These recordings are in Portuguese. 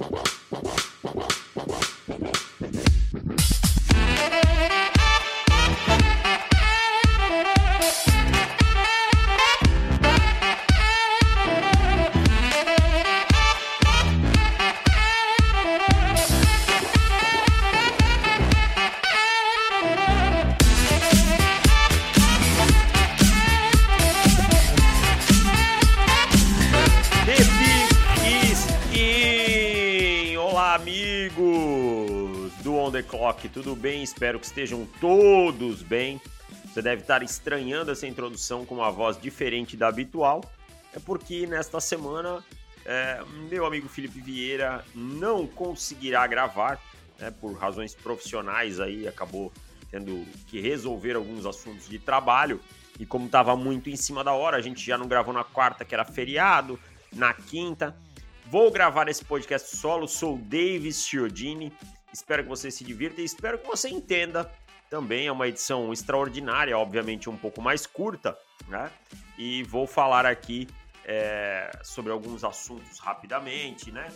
Well. Tudo bem? Espero que estejam todos bem. Você deve estar estranhando essa introdução com uma voz diferente da habitual. É porque nesta semana é, meu amigo Felipe Vieira não conseguirá gravar, né, por razões profissionais aí, acabou tendo que resolver alguns assuntos de trabalho. E como estava muito em cima da hora, a gente já não gravou na quarta, que era feriado, na quinta. Vou gravar esse podcast solo, sou Davis Chiodini Espero que você se divirta e espero que você entenda. Também é uma edição extraordinária, obviamente um pouco mais curta, né? E vou falar aqui é, sobre alguns assuntos rapidamente, né?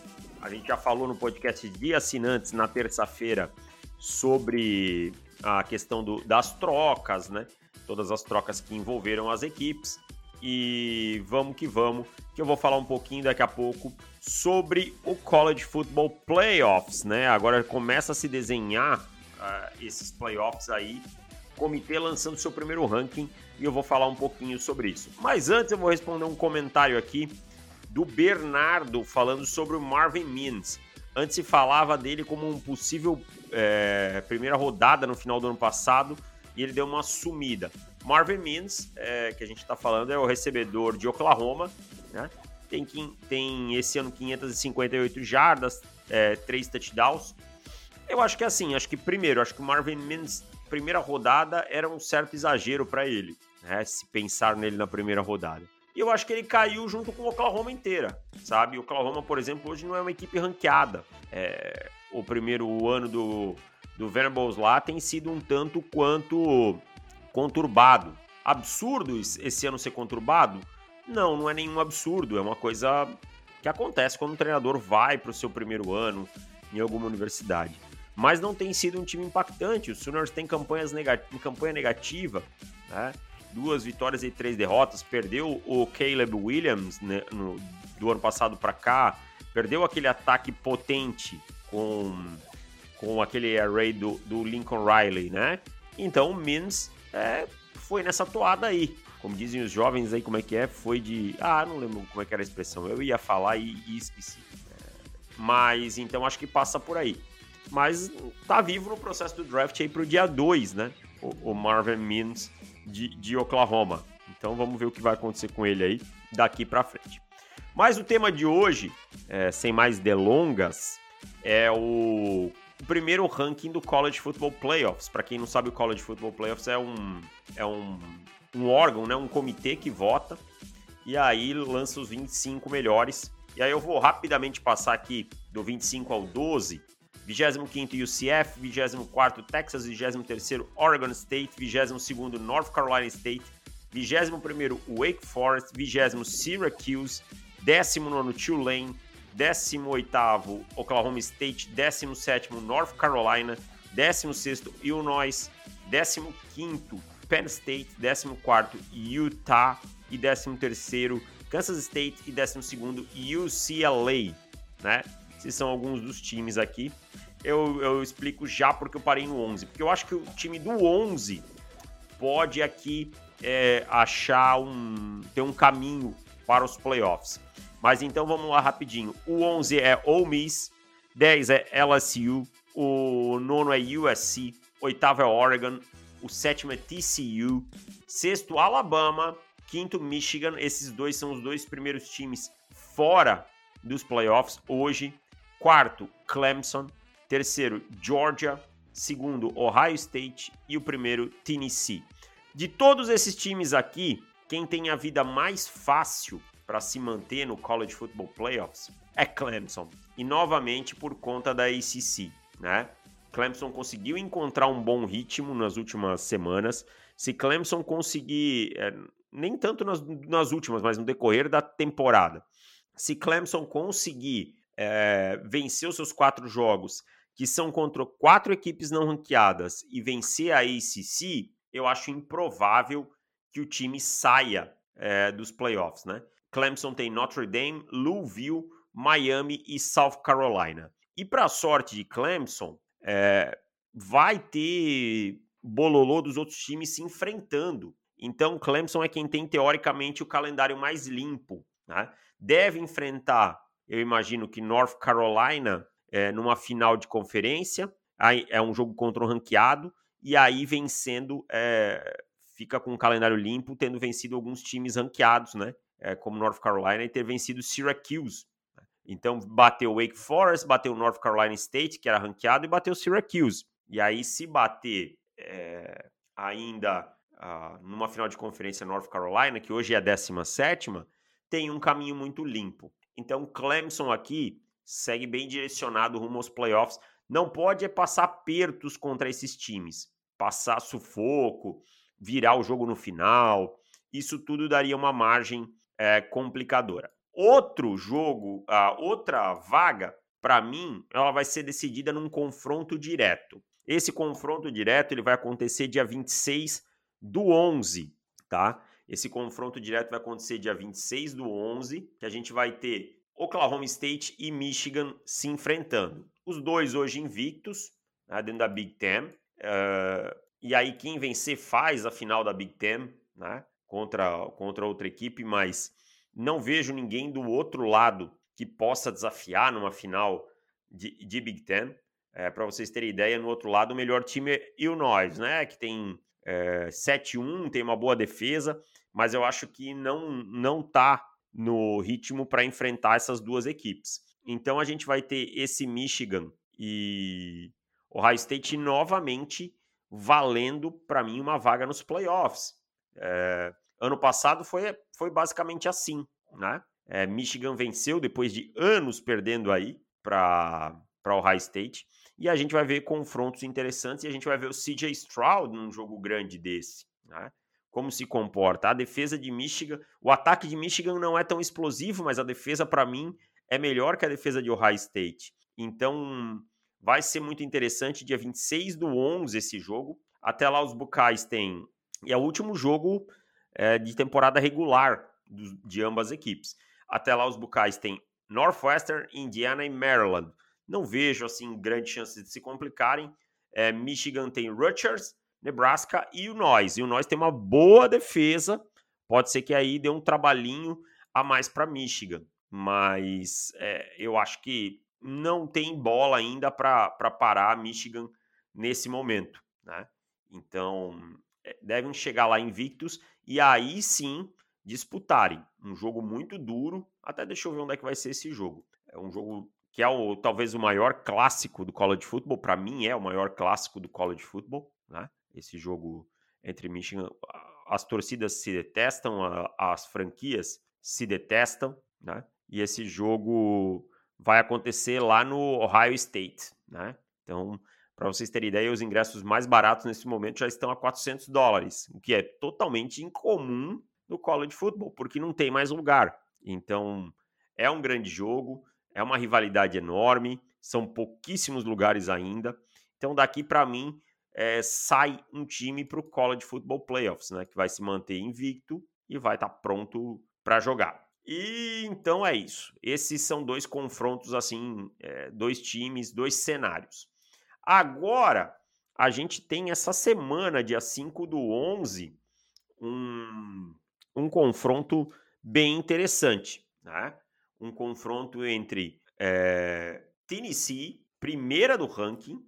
A gente já falou no podcast de assinantes na terça-feira sobre a questão do, das trocas, né? Todas as trocas que envolveram as equipes. E vamos que vamos, que eu vou falar um pouquinho daqui a pouco sobre o College Football Playoffs, né? Agora começa a se desenhar uh, esses playoffs aí, comitê lançando seu primeiro ranking e eu vou falar um pouquinho sobre isso. Mas antes eu vou responder um comentário aqui do Bernardo falando sobre o Marvin Mims. Antes se falava dele como um possível é, primeira rodada no final do ano passado e ele deu uma sumida. Marvin Mims, é, que a gente está falando, é o recebedor de Oklahoma, né? Tem, tem esse ano 558 jardas, é, 3 touchdowns. Eu acho que assim, acho que primeiro, acho que o Marvin Mims, primeira rodada, era um certo exagero para ele, né? Se pensar nele na primeira rodada. E eu acho que ele caiu junto com o Oklahoma inteira, sabe? O Oklahoma, por exemplo, hoje não é uma equipe ranqueada. É, o primeiro ano do, do Venables lá tem sido um tanto quanto conturbado. Absurdo esse ano ser conturbado? Não, não é nenhum absurdo, é uma coisa que acontece quando o treinador vai para o seu primeiro ano em alguma universidade. Mas não tem sido um time impactante. O Sooners tem campanhas campanha negativa, né? duas vitórias e três derrotas. Perdeu o Caleb Williams né, no, do ano passado para cá, perdeu aquele ataque potente com, com aquele array do, do Lincoln Riley, né? Então o Mims é, foi nessa toada aí como dizem os jovens aí, como é que é? Foi de. Ah, não lembro como é que era a expressão. Eu ia falar e, e esqueci. Mas então acho que passa por aí. Mas tá vivo no processo do draft aí pro dia 2, né? O, o Marvin Mims de, de Oklahoma. Então vamos ver o que vai acontecer com ele aí daqui para frente. Mas o tema de hoje, é, sem mais delongas, é o, o, primeiro ranking do College Football Playoffs. Para quem não sabe, o College Football Playoffs é um, é um um órgão, né, um comitê que vota e aí lança os 25 melhores. E aí eu vou rapidamente passar aqui do 25 ao 12. 25º UCF, 24º Texas, 23º Oregon State, 22º North Carolina State, 21º Wake Forest, 20º Syracuse, 19º Tulane, 18º Oklahoma State, 17º North Carolina, 16º Illinois, 15º Penn State, 14º Utah e 13º Kansas State e 12º UCLA, né? Esses são alguns dos times aqui. Eu, eu explico já porque eu parei no 11, porque eu acho que o time do 11 pode aqui é, achar um ter um caminho para os playoffs. Mas então vamos lá rapidinho. O 11 é Ole Miss, 10 é LSU, o nono é USC, oitavo é Oregon, o sétimo é TCU, sexto Alabama, quinto Michigan. Esses dois são os dois primeiros times fora dos playoffs hoje. Quarto, Clemson. Terceiro, Georgia. Segundo, Ohio State. E o primeiro, Tennessee. De todos esses times aqui, quem tem a vida mais fácil para se manter no College Football Playoffs é Clemson. E novamente por conta da ACC, né? Clemson conseguiu encontrar um bom ritmo nas últimas semanas. Se Clemson conseguir, é, nem tanto nas, nas últimas, mas no decorrer da temporada, se Clemson conseguir é, vencer os seus quatro jogos, que são contra quatro equipes não ranqueadas, e vencer a ACC, eu acho improvável que o time saia é, dos playoffs, né? Clemson tem Notre Dame, Louisville, Miami e South Carolina. E para a sorte de Clemson, é, vai ter bololô dos outros times se enfrentando. Então, Clemson é quem tem teoricamente o calendário mais limpo. Né? Deve enfrentar, eu imagino que North Carolina é, numa final de conferência. Aí é um jogo contra um ranqueado e aí vencendo é, fica com o calendário limpo, tendo vencido alguns times ranqueados, né? É, como North Carolina e ter vencido Syracuse. Então bateu Wake Forest, bateu North Carolina State, que era ranqueado, e bateu Syracuse. E aí, se bater é, ainda uh, numa final de conferência North Carolina, que hoje é a 17, tem um caminho muito limpo. Então, Clemson aqui segue bem direcionado rumo aos playoffs. Não pode é passar pertos contra esses times, passar sufoco, virar o jogo no final. Isso tudo daria uma margem é, complicadora. Outro jogo, a outra vaga, para mim, ela vai ser decidida num confronto direto. Esse confronto direto ele vai acontecer dia 26 do 11, tá? Esse confronto direto vai acontecer dia 26 do 11, que a gente vai ter Oklahoma State e Michigan se enfrentando. Os dois hoje invictos, né, dentro da Big Ten. Uh, e aí quem vencer faz a final da Big Ten, né? Contra, contra outra equipe, mas não vejo ninguém do outro lado que possa desafiar numa final de, de Big Ten. É, Para vocês terem ideia, no outro lado, o melhor time é Illinois, né? Que tem é, 7-1, tem uma boa defesa, mas eu acho que não, não tá no ritmo para enfrentar essas duas equipes. Então a gente vai ter esse Michigan e Ohio State novamente valendo para mim uma vaga nos playoffs. É, ano passado foi, foi basicamente assim, né? É, Michigan venceu depois de anos perdendo aí para Ohio State. E a gente vai ver confrontos interessantes e a gente vai ver o CJ Stroud num jogo grande desse. Né? Como se comporta. A defesa de Michigan, o ataque de Michigan não é tão explosivo, mas a defesa, para mim, é melhor que a defesa de Ohio State. Então, vai ser muito interessante. Dia 26 do 11 esse jogo. Até lá, os Bucais têm. E é o último jogo é, de temporada regular de ambas equipes. Até lá, os Bucais têm Northwestern, Indiana e Maryland. Não vejo assim grandes chances de se complicarem. É, Michigan tem Rutgers, Nebraska e o Nós. E o Nós tem uma boa defesa. Pode ser que aí dê um trabalhinho a mais para Michigan. Mas é, eu acho que não tem bola ainda para parar Michigan nesse momento. Né? Então, devem chegar lá invictos e aí sim disputarem. Um jogo muito duro. Até deixa eu ver onde é que vai ser esse jogo. É um jogo que é o, talvez o maior clássico do college football. Para mim, é o maior clássico do college football. Né? Esse jogo entre Michigan. As torcidas se detestam, as franquias se detestam. Né? E esse jogo vai acontecer lá no Ohio State. Né? Então, para vocês terem ideia, os ingressos mais baratos nesse momento já estão a 400 dólares, o que é totalmente incomum no college football, porque não tem mais lugar. Então, é um grande jogo, é uma rivalidade enorme, são pouquíssimos lugares ainda. Então, daqui para mim, é, sai um time para o College Football Playoffs, né, que vai se manter invicto e vai estar tá pronto para jogar. E então é isso. Esses são dois confrontos, assim, é, dois times, dois cenários. Agora, a gente tem essa semana, dia 5 do 11, um, um confronto bem interessante, né? Um confronto entre é, Tennessee, primeira do ranking,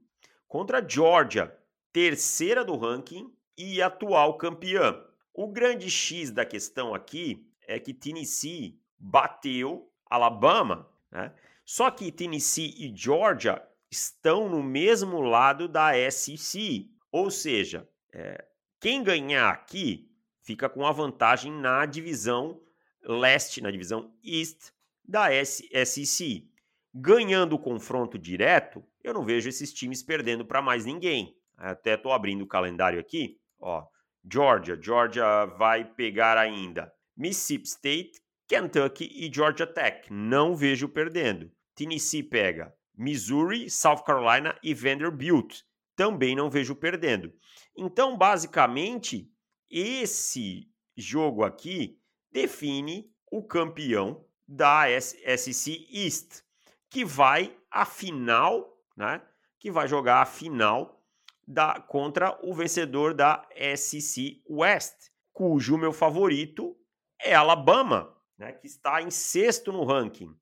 contra Georgia, terceira do ranking e atual campeã. O grande X da questão aqui é que Tennessee bateu Alabama, né? Só que Tennessee e Georgia estão no mesmo lado da SEC. Ou seja, é, quem ganhar aqui fica com a vantagem na divisão leste, na divisão East da SEC. Ganhando o confronto direto, eu não vejo esses times perdendo para mais ninguém. Até estou abrindo o calendário aqui. Ó, Georgia. Georgia vai pegar ainda Mississippi State, Kentucky e Georgia Tech. Não vejo perdendo. Tennessee pega Missouri, South Carolina e Vanderbilt. Também não vejo perdendo. Então, basicamente, esse jogo aqui define o campeão da SC East, que vai à final, né? Que vai jogar a final da contra o vencedor da SC West, cujo meu favorito é Alabama, né, que está em sexto no ranking.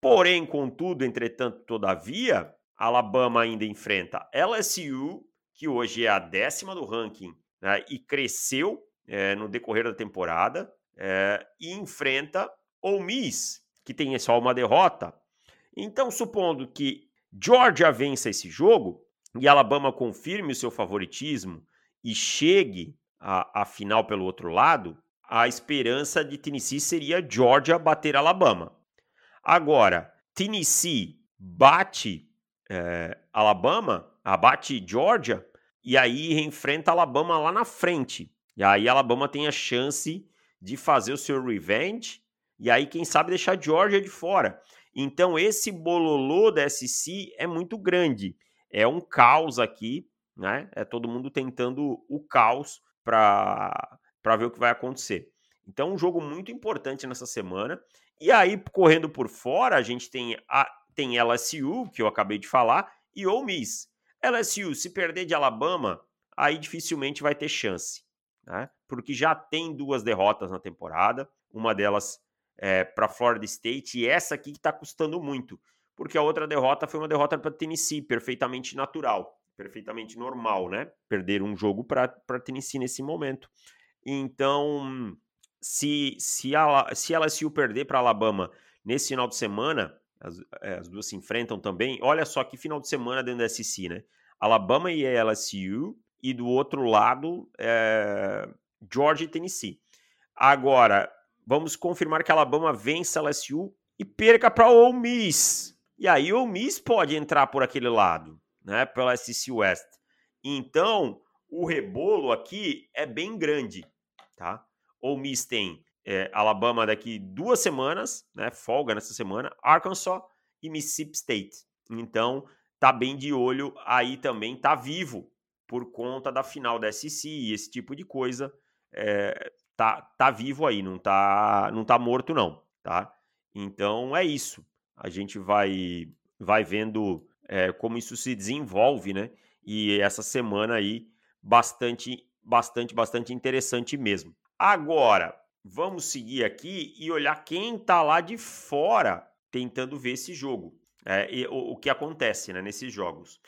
Porém, contudo, entretanto, todavia, Alabama ainda enfrenta LSU, que hoje é a décima do ranking né, e cresceu é, no decorrer da temporada, é, e enfrenta Ole Miss, que tem só uma derrota. Então, supondo que Georgia vença esse jogo e Alabama confirme o seu favoritismo e chegue à, à final pelo outro lado, a esperança de Tennessee seria Georgia bater Alabama. Agora, Tennessee bate é, Alabama, abate Georgia, e aí enfrenta Alabama lá na frente. E aí Alabama tem a chance de fazer o seu revenge, e aí quem sabe deixar Georgia de fora. Então esse bololô da SC é muito grande. É um caos aqui, né? É todo mundo tentando o caos para ver o que vai acontecer. Então, um jogo muito importante nessa semana. E aí, correndo por fora, a gente tem, a, tem LSU, que eu acabei de falar, e Ole Miss. LSU, se perder de Alabama, aí dificilmente vai ter chance, né? Porque já tem duas derrotas na temporada, uma delas é, para Florida State, e essa aqui que está custando muito, porque a outra derrota foi uma derrota para Tennessee, perfeitamente natural, perfeitamente normal, né? Perder um jogo para Tennessee nesse momento. Então, se, se, a, se LSU perder para Alabama nesse final de semana, as, é, as, duas se enfrentam também. Olha só que final de semana dentro da SEC, né? Alabama e LSU, e do outro lado, é, Georgia e Tennessee. Agora, vamos confirmar que Alabama vence a LSU e perca para Ole Miss. E aí o Miss pode entrar por aquele lado, né? Pela SEC West. Então, o rebolo aqui é bem grande, tá? Ole Miss tem é, Alabama daqui duas semanas, né? Folga nessa semana, Arkansas e Mississippi State. Então, tá bem de olho aí também, tá vivo por conta da final da SEC e esse tipo de coisa. É, tá, tá vivo aí, não tá, não tá morto não, tá? Então é isso. A gente vai vai vendo é, como isso se desenvolve, né? E essa semana aí bastante bastante bastante interessante mesmo. Agora, vamos seguir aqui e olhar quem está lá de fora tentando ver esse jogo. É, e, o, o, que acontece né, nesses jogos.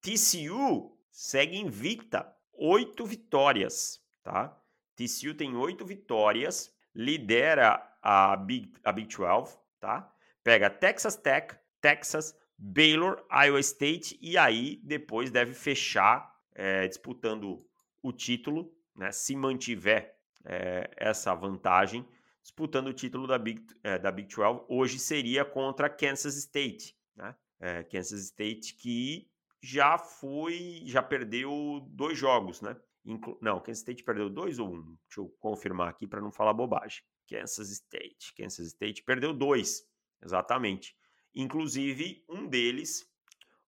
TCU segue invicta, oito vitórias, tá? TCU tem oito vitórias, lidera a Big, a Big 12, tá? Pega Texas Tech, Texas, Baylor, Iowa State e aí depois deve fechar é, disputando o título, né? Se mantiver é, essa vantagem, disputando o título da Big, é, da Big 12. Hoje seria contra Kansas State, né? É, Kansas State que já foi, já perdeu dois jogos, né? Inclu não, Kansas State perdeu dois ou um? Deixa eu confirmar aqui para não falar bobagem. Kansas State, Kansas State perdeu dois, exatamente. Inclusive um deles,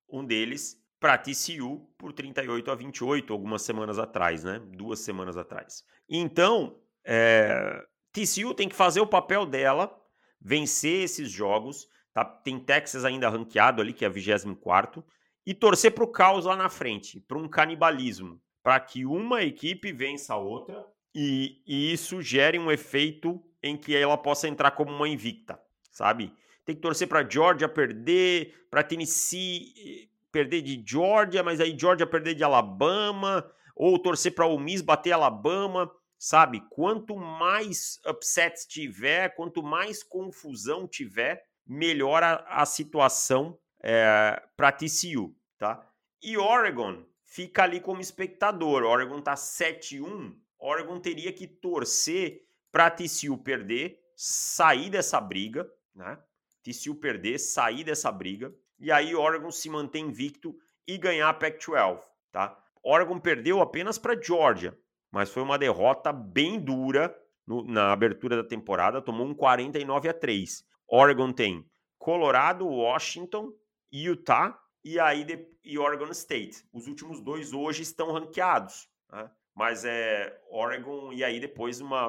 um deles para TCU por 38 a 28, algumas semanas atrás, né? Duas semanas atrás. Então, é, TCU tem que fazer o papel dela, vencer esses jogos. Tá? Tem Texas ainda ranqueado ali, que é 24, e torcer para o caos lá na frente, para um canibalismo, para que uma equipe vença a outra e, e isso gere um efeito em que ela possa entrar como uma invicta, sabe? Tem que torcer para Georgia perder, para Tennessee perder de Georgia, mas aí Georgia perder de Alabama, ou torcer para o Miss bater Alabama, sabe? Quanto mais upsets tiver, quanto mais confusão tiver, melhor a, situação é, para TCU, tá? E Oregon fica ali como espectador. Oregon tá 7-1. Oregon teria que torcer para TCU perder, sair dessa briga, né? TCU perder, sair dessa briga e aí Oregon se mantém invicto e ganhar a Pac-12, tá? Oregon perdeu apenas para Georgia, mas foi uma derrota bem dura no, na abertura da temporada, tomou um 49 a 3. Oregon tem Colorado, Washington, Utah e aí de, e Oregon State. Os últimos dois hoje estão ranqueados, né? mas é Oregon e aí depois uma,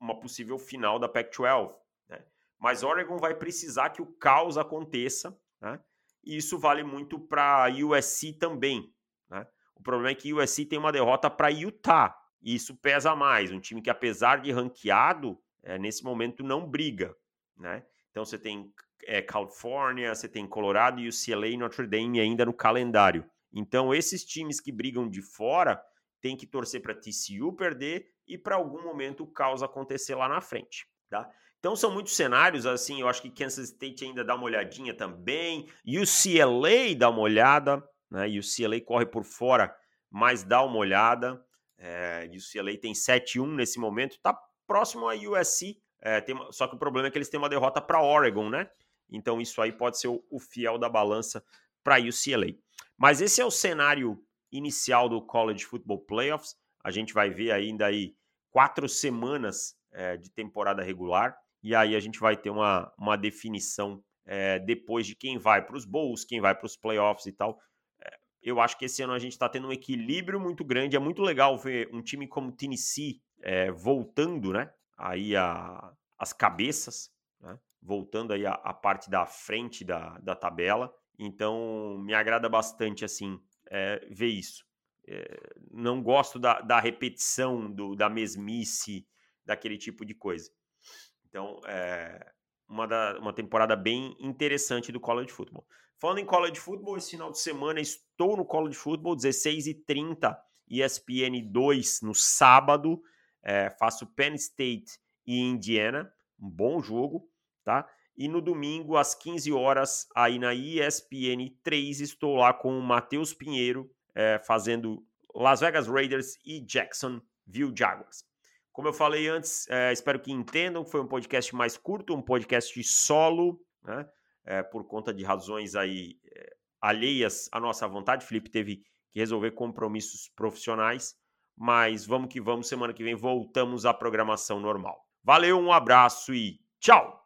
uma possível final da Pac-12. Né? Mas Oregon vai precisar que o caos aconteça, né? E isso vale muito para USC também. Né? O problema é que USC tem uma derrota para Utah, e isso pesa mais. Um time que, apesar de ranqueado, é, nesse momento não briga. Né? Então você tem é, Califórnia, você tem Colorado, UCLA e Notre Dame ainda no calendário. Então esses times que brigam de fora têm que torcer para TCU perder e para algum momento o caos acontecer lá na frente. Tá? Então são muitos cenários, assim, eu acho que Kansas State ainda dá uma olhadinha também, UCLA dá uma olhada, né? UCLA corre por fora, mas dá uma olhada. É, UCLA tem 7-1 nesse momento, tá próximo a USC, é, tem, só que o problema é que eles têm uma derrota para Oregon, né? Então isso aí pode ser o, o fiel da balança para UCLA. Mas esse é o cenário inicial do College Football Playoffs. A gente vai ver ainda aí quatro semanas é, de temporada regular e aí a gente vai ter uma, uma definição é, depois de quem vai para os bowls, quem vai para os playoffs e tal. É, eu acho que esse ano a gente está tendo um equilíbrio muito grande. É muito legal ver um time como Tennessee é, voltando, né? Aí a, as cabeças, né? voltando aí a, a, parte da frente da, da tabela. Então me agrada bastante assim ver isso. Não gosto da, da repetição, do, da mesmice, daquele tipo de coisa. Então, é uma, da, uma temporada bem interessante do college football. Falando em college football, esse final de semana estou no college football, 16h30, ESPN 2 no sábado. É, faço Penn State e Indiana, um bom jogo, tá? E no domingo, às 15 horas, aí na ESPN 3, estou lá com o Matheus Pinheiro, é, fazendo Las Vegas Raiders e Jacksonville Jaguars. Como eu falei antes, é, espero que entendam foi um podcast mais curto, um podcast solo, né? É, por conta de razões aí é, alheias à nossa vontade. Felipe teve que resolver compromissos profissionais, mas vamos que vamos. Semana que vem voltamos à programação normal. Valeu, um abraço e tchau!